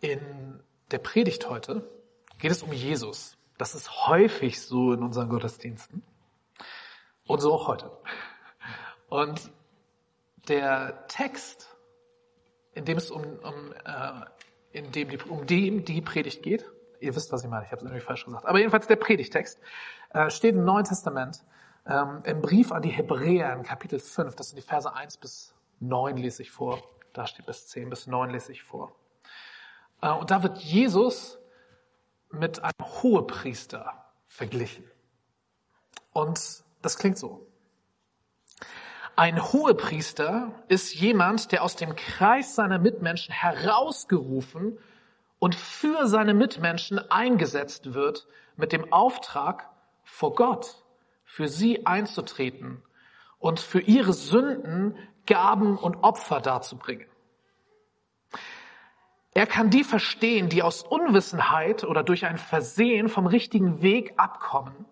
In der Predigt heute geht es um Jesus. Das ist häufig so in unseren Gottesdiensten. Und so auch heute. Und der Text, in dem es um, um, äh, in dem die, um dem die Predigt geht, ihr wisst, was ich meine, ich habe es irgendwie falsch gesagt, aber jedenfalls der Predigtext, äh, steht im Neuen Testament, ähm, im Brief an die Hebräer in Kapitel 5, das sind die Verse 1 bis 9 lese ich vor, da steht bis 10 bis 9 lese ich vor. Äh, und da wird Jesus mit einem Hohepriester verglichen. Und das klingt so. Ein Hohepriester ist jemand, der aus dem Kreis seiner Mitmenschen herausgerufen und für seine Mitmenschen eingesetzt wird mit dem Auftrag, vor Gott für sie einzutreten und für ihre Sünden Gaben und Opfer darzubringen. Er kann die verstehen, die aus Unwissenheit oder durch ein Versehen vom richtigen Weg abkommen,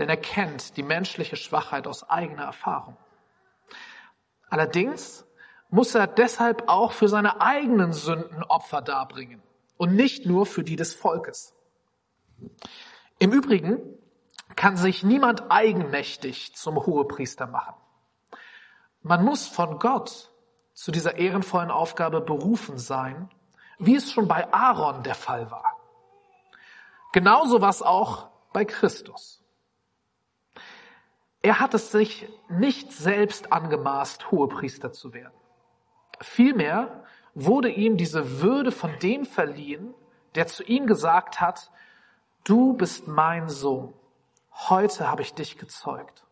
denn er kennt die menschliche Schwachheit aus eigener Erfahrung. Allerdings muss er deshalb auch für seine eigenen Sünden Opfer darbringen und nicht nur für die des Volkes. Im Übrigen kann sich niemand eigenmächtig zum Hohepriester machen. Man muss von Gott zu dieser ehrenvollen Aufgabe berufen sein, wie es schon bei Aaron der Fall war. Genauso was auch bei Christus. Er hat es sich nicht selbst angemaßt, Hohepriester zu werden. Vielmehr wurde ihm diese Würde von dem verliehen, der zu ihm gesagt hat, du bist mein Sohn, heute habe ich dich gezeugt.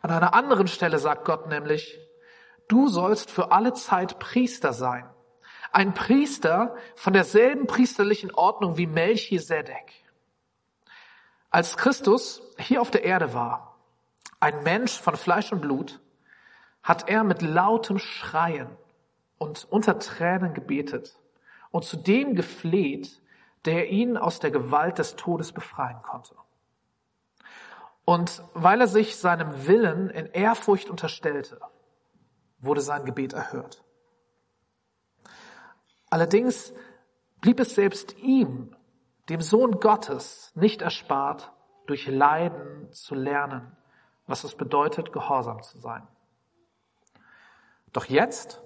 An einer anderen Stelle sagt Gott nämlich, du sollst für alle Zeit Priester sein. Ein Priester von derselben priesterlichen Ordnung wie Melchisedek. Als Christus hier auf der Erde war, ein Mensch von Fleisch und Blut, hat er mit lautem Schreien und unter Tränen gebetet und zu dem gefleht, der ihn aus der Gewalt des Todes befreien konnte. Und weil er sich seinem Willen in Ehrfurcht unterstellte, wurde sein Gebet erhört. Allerdings blieb es selbst ihm, dem Sohn Gottes, nicht erspart, durch Leiden zu lernen, was es bedeutet, gehorsam zu sein. Doch jetzt,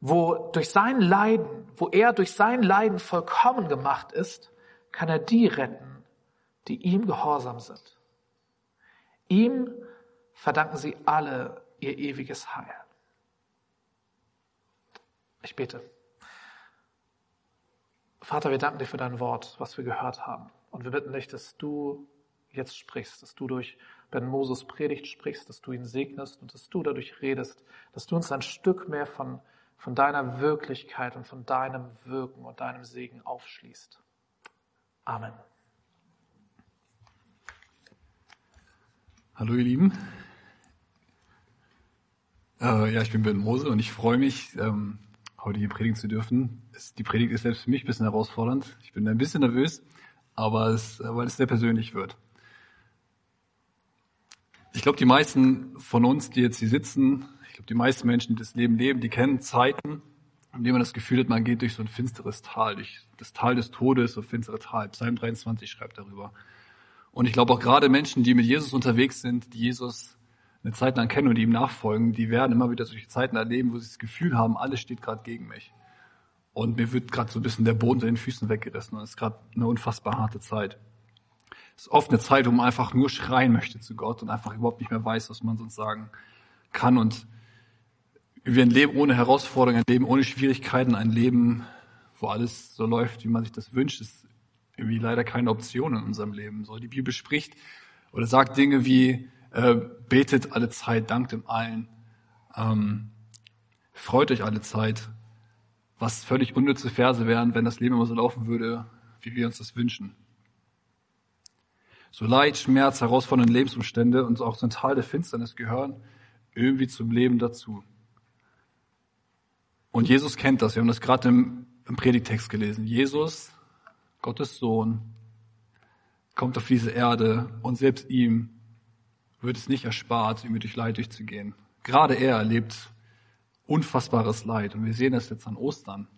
wo durch sein Leiden, wo er durch sein Leiden vollkommen gemacht ist, kann er die retten, die ihm gehorsam sind. Ihm verdanken sie alle ihr ewiges Heil. Ich bete. Vater, wir danken dir für dein Wort, was wir gehört haben. Und wir bitten dich, dass du jetzt sprichst, dass du durch Ben Moses Predigt sprichst, dass du ihn segnest und dass du dadurch redest, dass du uns ein Stück mehr von, von deiner Wirklichkeit und von deinem Wirken und deinem Segen aufschließt. Amen. Hallo ihr Lieben. Äh, ja, ich bin Ben Mose und ich freue mich, ähm, heute hier predigen zu dürfen. Es, die Predigt ist selbst für mich ein bisschen herausfordernd. Ich bin ein bisschen nervös, aber es, weil es sehr persönlich wird. Ich glaube, die meisten von uns, die jetzt hier sitzen, ich glaube, die meisten Menschen, die das Leben leben, die kennen Zeiten, in denen man das Gefühl hat, man geht durch so ein finsteres Tal, durch das Tal des Todes, so finstere Tal. Psalm 23 schreibt darüber. Und ich glaube auch gerade Menschen, die mit Jesus unterwegs sind, die Jesus eine Zeit lang kennen und ihm nachfolgen, die werden immer wieder solche Zeiten erleben, wo sie das Gefühl haben, alles steht gerade gegen mich. Und mir wird gerade so ein bisschen der Boden unter den Füßen weggerissen und es ist gerade eine unfassbar harte Zeit. Es ist oft eine Zeit, wo man einfach nur schreien möchte zu Gott und einfach überhaupt nicht mehr weiß, was man sonst sagen kann. Und wie ein Leben ohne Herausforderungen, ein Leben ohne Schwierigkeiten, ein Leben, wo alles so läuft, wie man sich das wünscht, ist irgendwie leider keine Option in unserem Leben. So, die Bibel spricht oder sagt Dinge wie, äh, betet alle Zeit, dankt im Allen, ähm, freut euch alle Zeit, was völlig unnütze Verse wären, wenn das Leben immer so laufen würde, wie wir uns das wünschen. So Leid, Schmerz, herausfordernde Lebensumstände und auch so ein Teil der Finsternis gehören irgendwie zum Leben dazu. Und Jesus kennt das. Wir haben das gerade im, im Predigtext gelesen. Jesus, Gottes Sohn, kommt auf diese Erde und selbst ihm wird es nicht erspart, irgendwie durch Leid durchzugehen. Gerade er erlebt unfassbares Leid. Und wir sehen das jetzt an Ostern,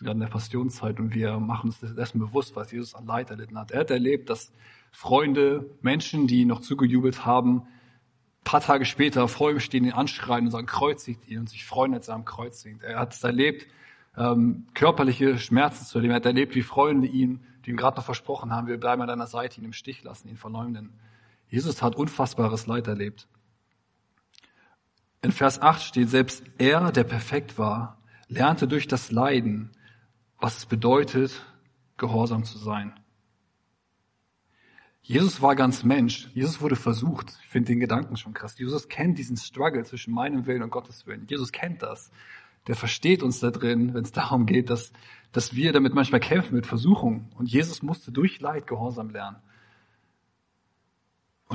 gerade in der Passionszeit und wir machen uns dessen bewusst, was Jesus an Leid erlitten hat. Er hat erlebt, dass Freunde, Menschen, die noch zugejubelt haben, paar Tage später vor ihm stehen, ihn anschreien und sagen, kreuzigt ihn und sich freuen, als er am Kreuz singt. Er hat es erlebt, ähm, körperliche Schmerzen zu erleben. Er hat erlebt, wie Freunde ihn, die ihm gerade noch versprochen haben, wir bleiben an deiner Seite, ihn im Stich lassen, ihn verleumden. Jesus hat unfassbares Leid erlebt. In Vers 8 steht, selbst er, der perfekt war, lernte durch das Leiden, was es bedeutet, gehorsam zu sein. Jesus war ganz Mensch. Jesus wurde versucht. Ich finde den Gedanken schon krass. Jesus kennt diesen Struggle zwischen meinem Willen und Gottes Willen. Jesus kennt das. Der versteht uns da drin, wenn es darum geht, dass, dass wir damit manchmal kämpfen mit Versuchung. Und Jesus musste durch Leid Gehorsam lernen.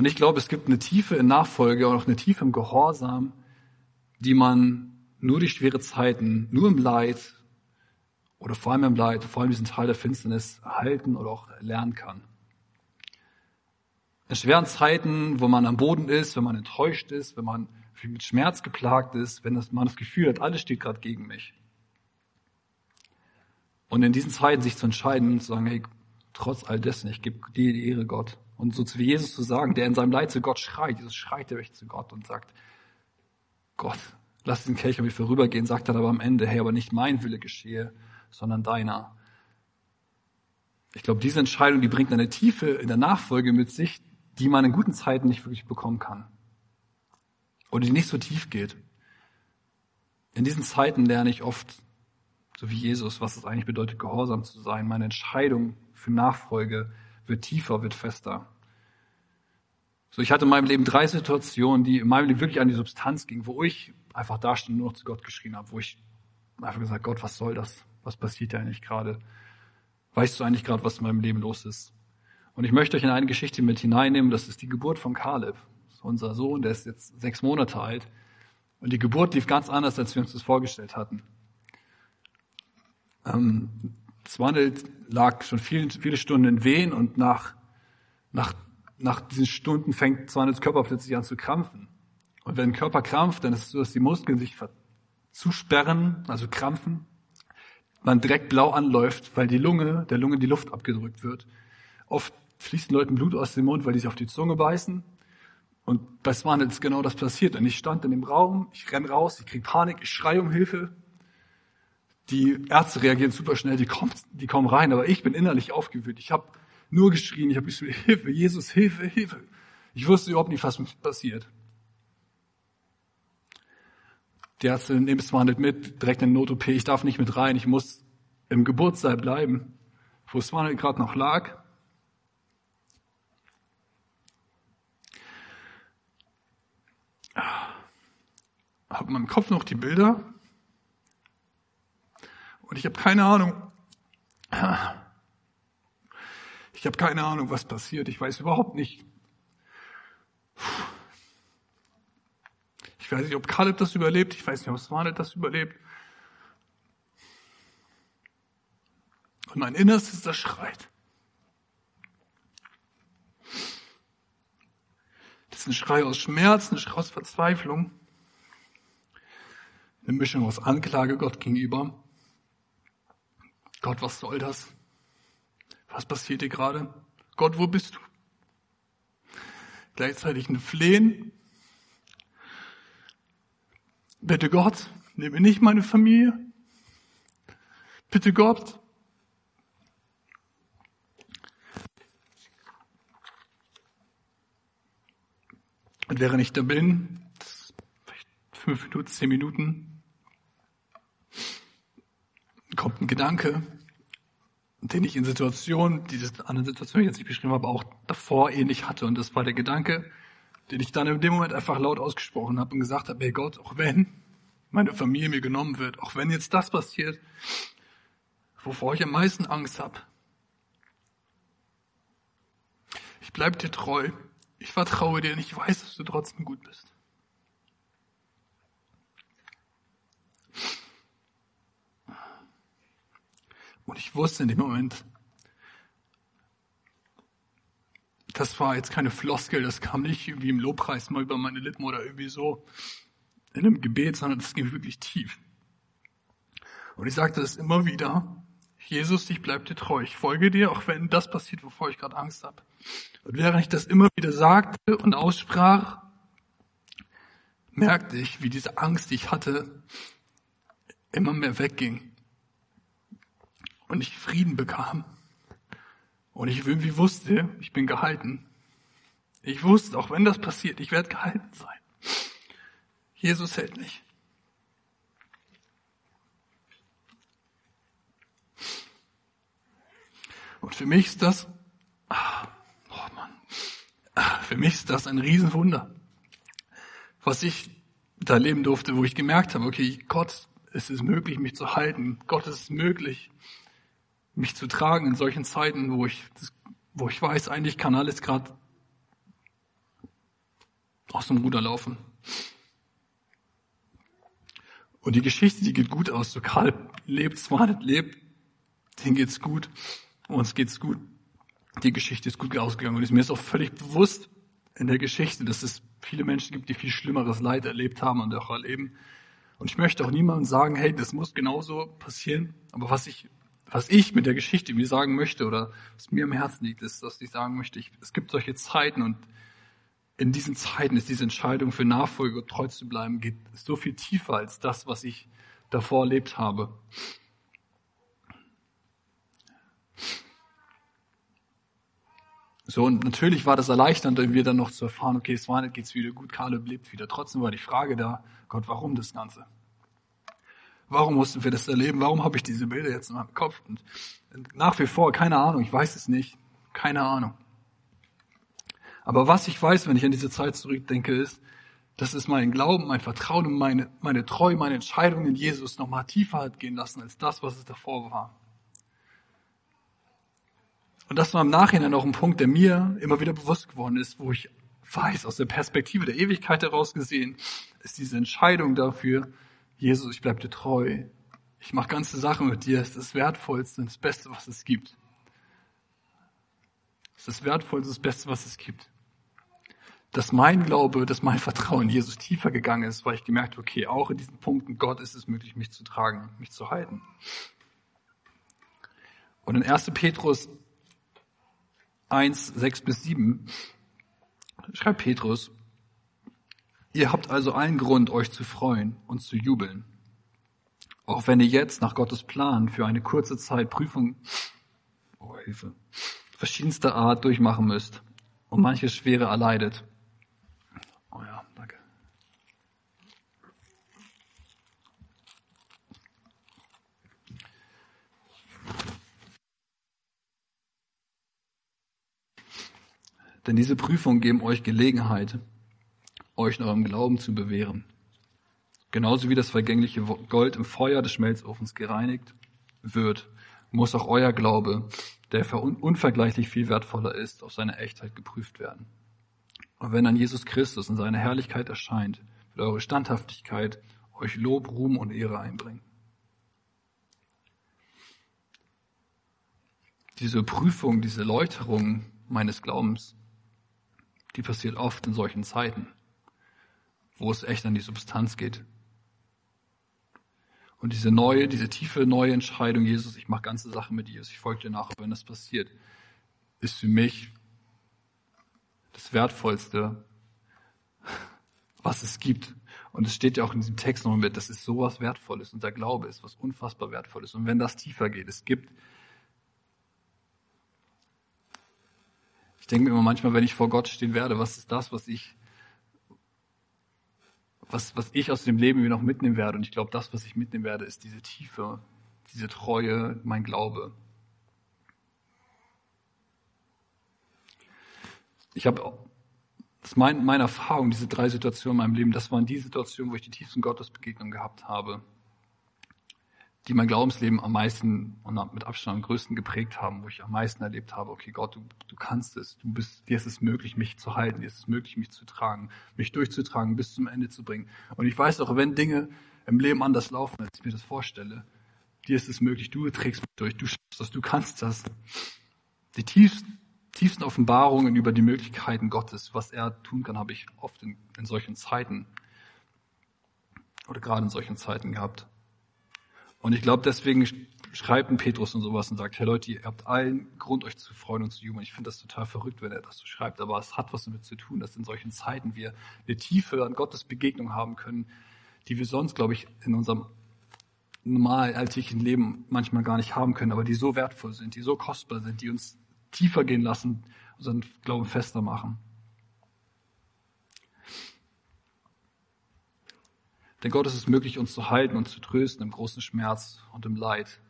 Und ich glaube, es gibt eine Tiefe in Nachfolge und auch eine Tiefe im Gehorsam, die man nur durch schwere Zeiten, nur im Leid oder vor allem im Leid, vor allem diesen Teil der Finsternis halten oder auch lernen kann. In schweren Zeiten, wo man am Boden ist, wenn man enttäuscht ist, wenn man mit Schmerz geplagt ist, wenn man das Gefühl hat, alles steht gerade gegen mich. Und in diesen Zeiten sich zu entscheiden und zu sagen, hey, trotz all dessen, ich gebe dir die Ehre, Gott. Und so wie Jesus zu sagen, der in seinem Leid zu Gott schreit, Jesus schreit echt zu Gott und sagt, Gott, lass den Kelch an mir vorübergehen, sagt er aber am Ende, hey, aber nicht mein Wille geschehe, sondern deiner. Ich glaube, diese Entscheidung, die bringt eine Tiefe in der Nachfolge mit sich, die man in guten Zeiten nicht wirklich bekommen kann. Oder die nicht so tief geht. In diesen Zeiten lerne ich oft, so wie Jesus, was es eigentlich bedeutet, gehorsam zu sein. Meine Entscheidung für Nachfolge wird tiefer, wird fester. So, ich hatte in meinem Leben drei Situationen, die in meinem Leben wirklich an die Substanz gingen, wo ich einfach da stand und nur noch zu Gott geschrien habe, wo ich einfach gesagt, Gott, was soll das? Was passiert ja eigentlich gerade? Weißt du eigentlich gerade, was in meinem Leben los ist? Und ich möchte euch in eine Geschichte mit hineinnehmen, das ist die Geburt von Kaleb. unser Sohn, der ist jetzt sechs Monate alt. Und die Geburt lief ganz anders, als wir uns das vorgestellt hatten. Ähm, Swandel lag schon viele, viele Stunden in Wehen und nach, nach, nach diesen Stunden fängt Swandels Körper plötzlich an zu krampfen. Und wenn ein Körper krampft, dann ist es so, dass die Muskeln sich zusperren, also krampfen, man direkt blau anläuft, weil die Lunge, der Lunge die Luft abgedrückt wird. Oft fließt Leuten Blut aus dem Mund, weil die sich auf die Zunge beißen. Und bei Swan ist genau das passiert. Und ich stand in dem Raum, ich renn raus, ich krieg Panik, ich schreie um Hilfe. Die Ärzte reagieren super schnell, die kommen, die kommen rein, aber ich bin innerlich aufgewühlt. Ich habe nur geschrien, ich habe geschrien, Hilfe, Jesus, Hilfe, Hilfe. Ich wusste überhaupt nicht, was passiert. Die Ärzte nehmen es mit, direkt in Not-OP, ich darf nicht mit rein, ich muss im Geburtssaal bleiben, wo Swanel gerade noch lag. habe in meinem Kopf noch die Bilder und ich habe keine Ahnung. Ich habe keine Ahnung, was passiert. Ich weiß überhaupt nicht. Ich weiß nicht, ob Kaleb das überlebt. Ich weiß nicht, ob Swanet das überlebt. Und mein Innerstes, das schreit. Das ist ein Schrei aus Schmerz, ein Schrei aus Verzweiflung eine Mischung aus Anklage Gott gegenüber. Gott, was soll das? Was passiert hier gerade? Gott, wo bist du? Gleichzeitig ein Flehen. Bitte Gott, nehme nicht meine Familie. Bitte Gott. Und während ich da bin, vielleicht fünf Minuten, zehn Minuten, kommt ein Gedanke, den ich in Situationen, diese anderen Situationen, die ich jetzt nicht beschrieben habe, auch davor ähnlich hatte. Und das war der Gedanke, den ich dann in dem Moment einfach laut ausgesprochen habe und gesagt habe, hey Gott, auch wenn meine Familie mir genommen wird, auch wenn jetzt das passiert, wovor ich am meisten Angst habe, ich bleib dir treu, ich vertraue dir und ich weiß, dass du trotzdem gut bist. Und ich wusste in dem Moment, das war jetzt keine Floskel, das kam nicht irgendwie im Lobpreis mal über meine Lippen oder irgendwie so in einem Gebet, sondern das ging wirklich tief. Und ich sagte es immer wieder, Jesus, ich bleib dir treu, ich folge dir, auch wenn das passiert, wovor ich gerade Angst habe. Und während ich das immer wieder sagte und aussprach, merkte ich, wie diese Angst, die ich hatte, immer mehr wegging. Und ich Frieden bekam. Und ich irgendwie wusste, ich bin gehalten. Ich wusste, auch wenn das passiert, ich werde gehalten sein. Jesus hält mich. Und für mich ist das, ah, oh Mann, ah, für mich ist das ein Riesenwunder, was ich da erleben durfte, wo ich gemerkt habe, okay, Gott, es ist möglich, mich zu halten. Gott, es ist möglich, mich zu tragen in solchen Zeiten, wo ich, wo ich weiß, eigentlich kann alles gerade aus dem Ruder laufen. Und die Geschichte, die geht gut aus. So Karl lebt zwar nicht lebt, denen geht's gut, uns geht's gut. Die Geschichte ist gut ausgegangen und mir ist auch völlig bewusst in der Geschichte, dass es viele Menschen gibt, die viel schlimmeres Leid erlebt haben und auch erleben. Und ich möchte auch niemandem sagen, hey, das muss genauso passieren. Aber was ich, was ich mit der Geschichte mir sagen möchte oder was mir am Herzen liegt, ist, dass ich sagen möchte, ich, es gibt solche Zeiten und in diesen Zeiten ist diese Entscheidung für Nachfolge treu zu bleiben, geht so viel tiefer als das, was ich davor erlebt habe. So, und natürlich war das erleichternd, irgendwie dann noch zu erfahren, okay, es war nicht, geht's wieder gut, Kaleb lebt wieder. Trotzdem war die Frage da, Gott, warum das Ganze? Warum mussten wir das erleben? Warum habe ich diese Bilder jetzt in meinem Kopf? Und nach wie vor, keine Ahnung, ich weiß es nicht. Keine Ahnung. Aber was ich weiß, wenn ich an diese Zeit zurückdenke, ist, dass es mein Glauben, mein Vertrauen und meine, meine Treue, meine Entscheidung in Jesus nochmal tiefer hat gehen lassen als das, was es davor war. Und das war im Nachhinein auch ein Punkt, der mir immer wieder bewusst geworden ist, wo ich weiß, aus der Perspektive der Ewigkeit heraus gesehen, ist diese Entscheidung dafür, Jesus, ich bleibe dir treu. Ich mache ganze Sachen mit dir. Es ist das Wertvollste das Beste, was es gibt. Es ist das Wertvollste, das Beste, was es gibt. Dass mein Glaube, dass mein Vertrauen in Jesus tiefer gegangen ist, weil ich gemerkt habe, okay, auch in diesen Punkten Gott ist es möglich, mich zu tragen, mich zu halten. Und in 1. Petrus 1, 6 bis 7 schreibt Petrus, ihr habt also allen Grund, euch zu freuen und zu jubeln. Auch wenn ihr jetzt nach Gottes Plan für eine kurze Zeit Prüfung, oh Hilfe, verschiedenster Art durchmachen müsst und manche Schwere erleidet. Oh ja, danke. Denn diese Prüfungen geben euch Gelegenheit, euch in eurem Glauben zu bewähren. Genauso wie das vergängliche Gold im Feuer des Schmelzofens gereinigt wird, muss auch euer Glaube, der für unvergleichlich viel wertvoller ist, auf seine Echtheit geprüft werden. Und wenn dann Jesus Christus in seiner Herrlichkeit erscheint, wird eure Standhaftigkeit euch Lob, Ruhm und Ehre einbringen. Diese Prüfung, diese Läuterung meines Glaubens die passiert oft in solchen Zeiten, wo es echt an die Substanz geht. Und diese neue, diese tiefe neue Entscheidung, Jesus, ich mache ganze Sachen mit Jesus, ich folge dir nach, wenn das passiert, ist für mich das Wertvollste, was es gibt. Und es steht ja auch in diesem Text noch mit, das ist sowas Wertvolles. Unser Glaube ist was unfassbar Wertvolles. Und wenn das tiefer geht, es gibt denke mir immer manchmal, wenn ich vor Gott stehen werde, was ist das, was ich, was, was ich aus dem Leben noch mitnehmen werde? Und ich glaube, das, was ich mitnehmen werde, ist diese Tiefe, diese Treue, mein Glaube. Ich habe, das ist mein, meine Erfahrung, diese drei Situationen in meinem Leben, das waren die Situationen, wo ich die tiefsten Gottesbegegnungen gehabt habe die mein Glaubensleben am meisten und mit Abstand am größten geprägt haben, wo ich am meisten erlebt habe, okay, Gott, du, du kannst es, du bist, dir ist es möglich, mich zu halten, dir ist es möglich, mich zu tragen, mich durchzutragen, bis zum Ende zu bringen. Und ich weiß auch, wenn Dinge im Leben anders laufen, als ich mir das vorstelle, dir ist es möglich, du trägst mich durch, du schaffst das, du kannst das. Die tiefsten, tiefsten Offenbarungen über die Möglichkeiten Gottes, was er tun kann, habe ich oft in, in solchen Zeiten oder gerade in solchen Zeiten gehabt. Und ich glaube, deswegen schreibt ein Petrus und sowas und sagt, hey Leute, ihr habt allen Grund, euch zu freuen und zu jubeln. Ich finde das total verrückt, wenn er das so schreibt, aber es hat was damit zu tun, dass in solchen Zeiten wir eine Tiefe an Gottes Begegnung haben können, die wir sonst, glaube ich, in unserem normal alltäglichen Leben manchmal gar nicht haben können, aber die so wertvoll sind, die so kostbar sind, die uns tiefer gehen lassen, unseren Glauben fester machen. Denn Gott ist es möglich, uns zu halten und zu trösten im großen Schmerz und im Leid.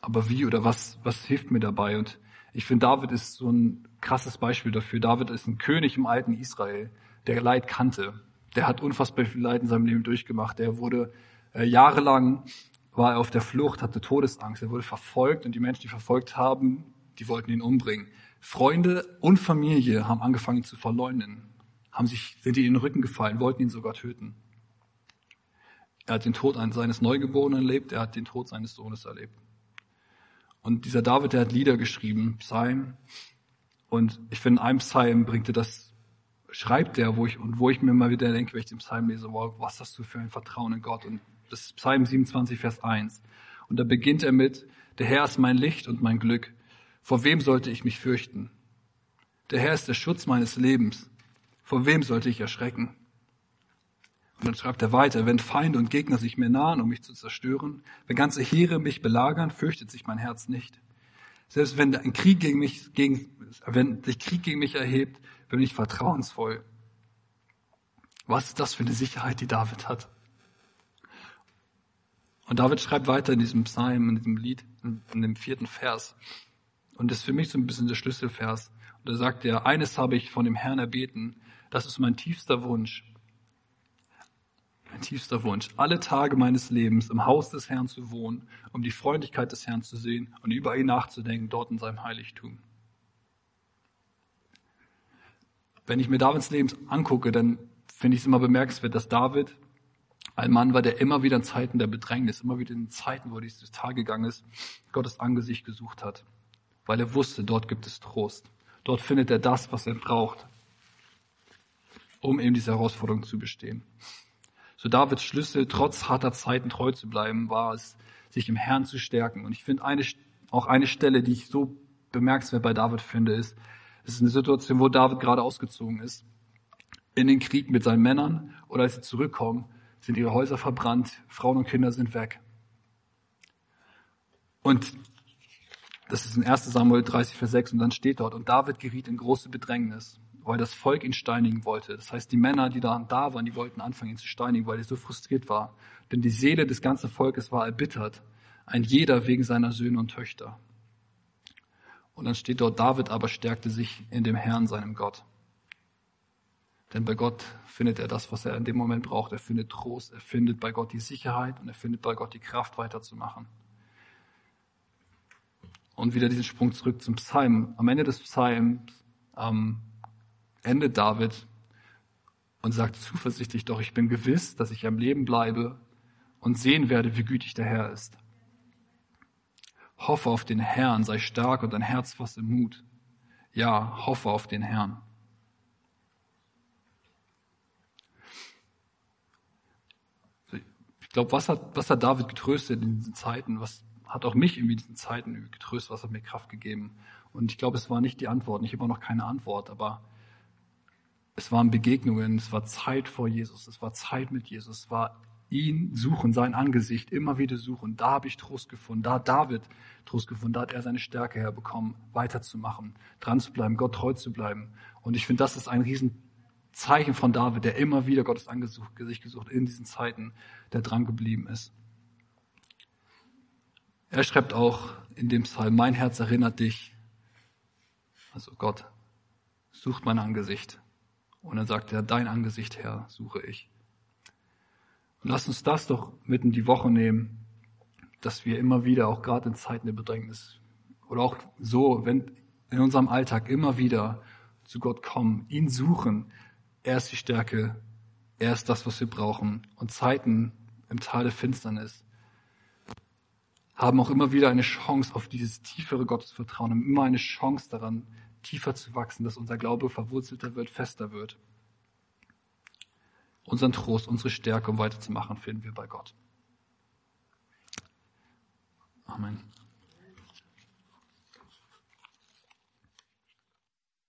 Aber wie oder was, was hilft mir dabei? Und ich finde, David ist so ein krasses Beispiel dafür. David ist ein König im alten Israel, der Leid kannte. Der hat unfassbar viel Leid in seinem Leben durchgemacht. Der wurde äh, jahrelang war er auf der Flucht, hatte Todesangst. Er wurde verfolgt und die Menschen, die verfolgt haben, die wollten ihn umbringen. Freunde und Familie haben angefangen zu verleugnen, haben sich, sind ihm in den Rücken gefallen, wollten ihn sogar töten. Er hat den Tod seines Neugeborenen erlebt, er hat den Tod seines Sohnes erlebt. Und dieser David, der hat Lieder geschrieben, Psalm. Und ich finde, in einem Psalm bringt er das, schreibt er, wo ich, und wo ich mir mal wieder denke, wenn ich den Psalm lese, wow, was hast du für ein Vertrauen in Gott? Und das ist Psalm 27, Vers 1. Und da beginnt er mit, der Herr ist mein Licht und mein Glück. Vor wem sollte ich mich fürchten? Der Herr ist der Schutz meines Lebens. Vor wem sollte ich erschrecken? Und dann schreibt er weiter, wenn Feinde und Gegner sich mir nahen, um mich zu zerstören, wenn ganze Heere mich belagern, fürchtet sich mein Herz nicht. Selbst wenn ein Krieg gegen mich, gegen, wenn sich Krieg gegen mich erhebt, bin ich vertrauensvoll. Was ist das für eine Sicherheit, die David hat? Und David schreibt weiter in diesem Psalm, in diesem Lied, in dem vierten Vers. Und das ist für mich so ein bisschen der Schlüsselvers. Und da sagt er, eines habe ich von dem Herrn erbeten, das ist mein tiefster Wunsch. Mein tiefster Wunsch, alle Tage meines Lebens im Haus des Herrn zu wohnen, um die Freundlichkeit des Herrn zu sehen und über ihn nachzudenken, dort in seinem Heiligtum. Wenn ich mir Davids Leben angucke, dann finde ich es immer bemerkenswert, dass David ein Mann war, der immer wieder in Zeiten der Bedrängnis, immer wieder in Zeiten, wo er durchs Tal gegangen ist, Gottes Angesicht gesucht hat. Weil er wusste, dort gibt es Trost. Dort findet er das, was er braucht, um eben diese Herausforderung zu bestehen. So Davids Schlüssel, trotz harter Zeiten treu zu bleiben, war es, sich im Herrn zu stärken. Und ich finde eine, auch eine Stelle, die ich so bemerkenswert bei David finde, ist, es ist eine Situation, wo David gerade ausgezogen ist, in den Krieg mit seinen Männern, oder als sie zurückkommen, sind ihre Häuser verbrannt, Frauen und Kinder sind weg. Und das ist in 1 Samuel 30, Vers 6 und dann steht dort, und David geriet in große Bedrängnis, weil das Volk ihn steinigen wollte. Das heißt, die Männer, die da, da waren, die wollten anfangen, ihn zu steinigen, weil er so frustriert war. Denn die Seele des ganzen Volkes war erbittert, ein jeder wegen seiner Söhne und Töchter. Und dann steht dort, David aber stärkte sich in dem Herrn, seinem Gott. Denn bei Gott findet er das, was er in dem Moment braucht. Er findet Trost, er findet bei Gott die Sicherheit und er findet bei Gott die Kraft weiterzumachen. Und wieder diesen Sprung zurück zum Psalm. Am Ende des Psalms ähm, endet David und sagt zuversichtlich, doch ich bin gewiss, dass ich am Leben bleibe und sehen werde, wie gütig der Herr ist. Hoffe auf den Herrn, sei stark und dein Herz fasse Mut. Ja, hoffe auf den Herrn. glaube, was hat, was hat David getröstet in diesen Zeiten? Was hat auch mich in diesen Zeiten getröstet? Was hat mir Kraft gegeben? Und ich glaube, es war nicht die Antwort. Ich habe auch noch keine Antwort, aber es waren Begegnungen, es war Zeit vor Jesus, es war Zeit mit Jesus, es war ihn suchen, sein Angesicht immer wieder suchen. Da habe ich Trost gefunden, da hat David Trost gefunden, da hat er seine Stärke herbekommen, weiterzumachen, dran zu bleiben, Gott treu zu bleiben. Und ich finde, das ist ein riesen Zeichen von David, der immer wieder Gottes Angesicht gesucht in diesen Zeiten, der dran geblieben ist. Er schreibt auch in dem Psalm, mein Herz erinnert dich, also Gott, sucht mein Angesicht. Und dann sagt er, dein Angesicht, Herr, suche ich. Und lass uns das doch mitten die Woche nehmen, dass wir immer wieder, auch gerade in Zeiten der Bedrängnis, oder auch so, wenn in unserem Alltag immer wieder zu Gott kommen, ihn suchen, er ist die Stärke. Er ist das, was wir brauchen. Und Zeiten im Tal der Finsternis haben auch immer wieder eine Chance auf dieses tiefere Gottesvertrauen, haben immer eine Chance daran, tiefer zu wachsen, dass unser Glaube verwurzelter wird, fester wird. unseren Trost, unsere Stärke, um weiterzumachen, finden wir bei Gott. Amen.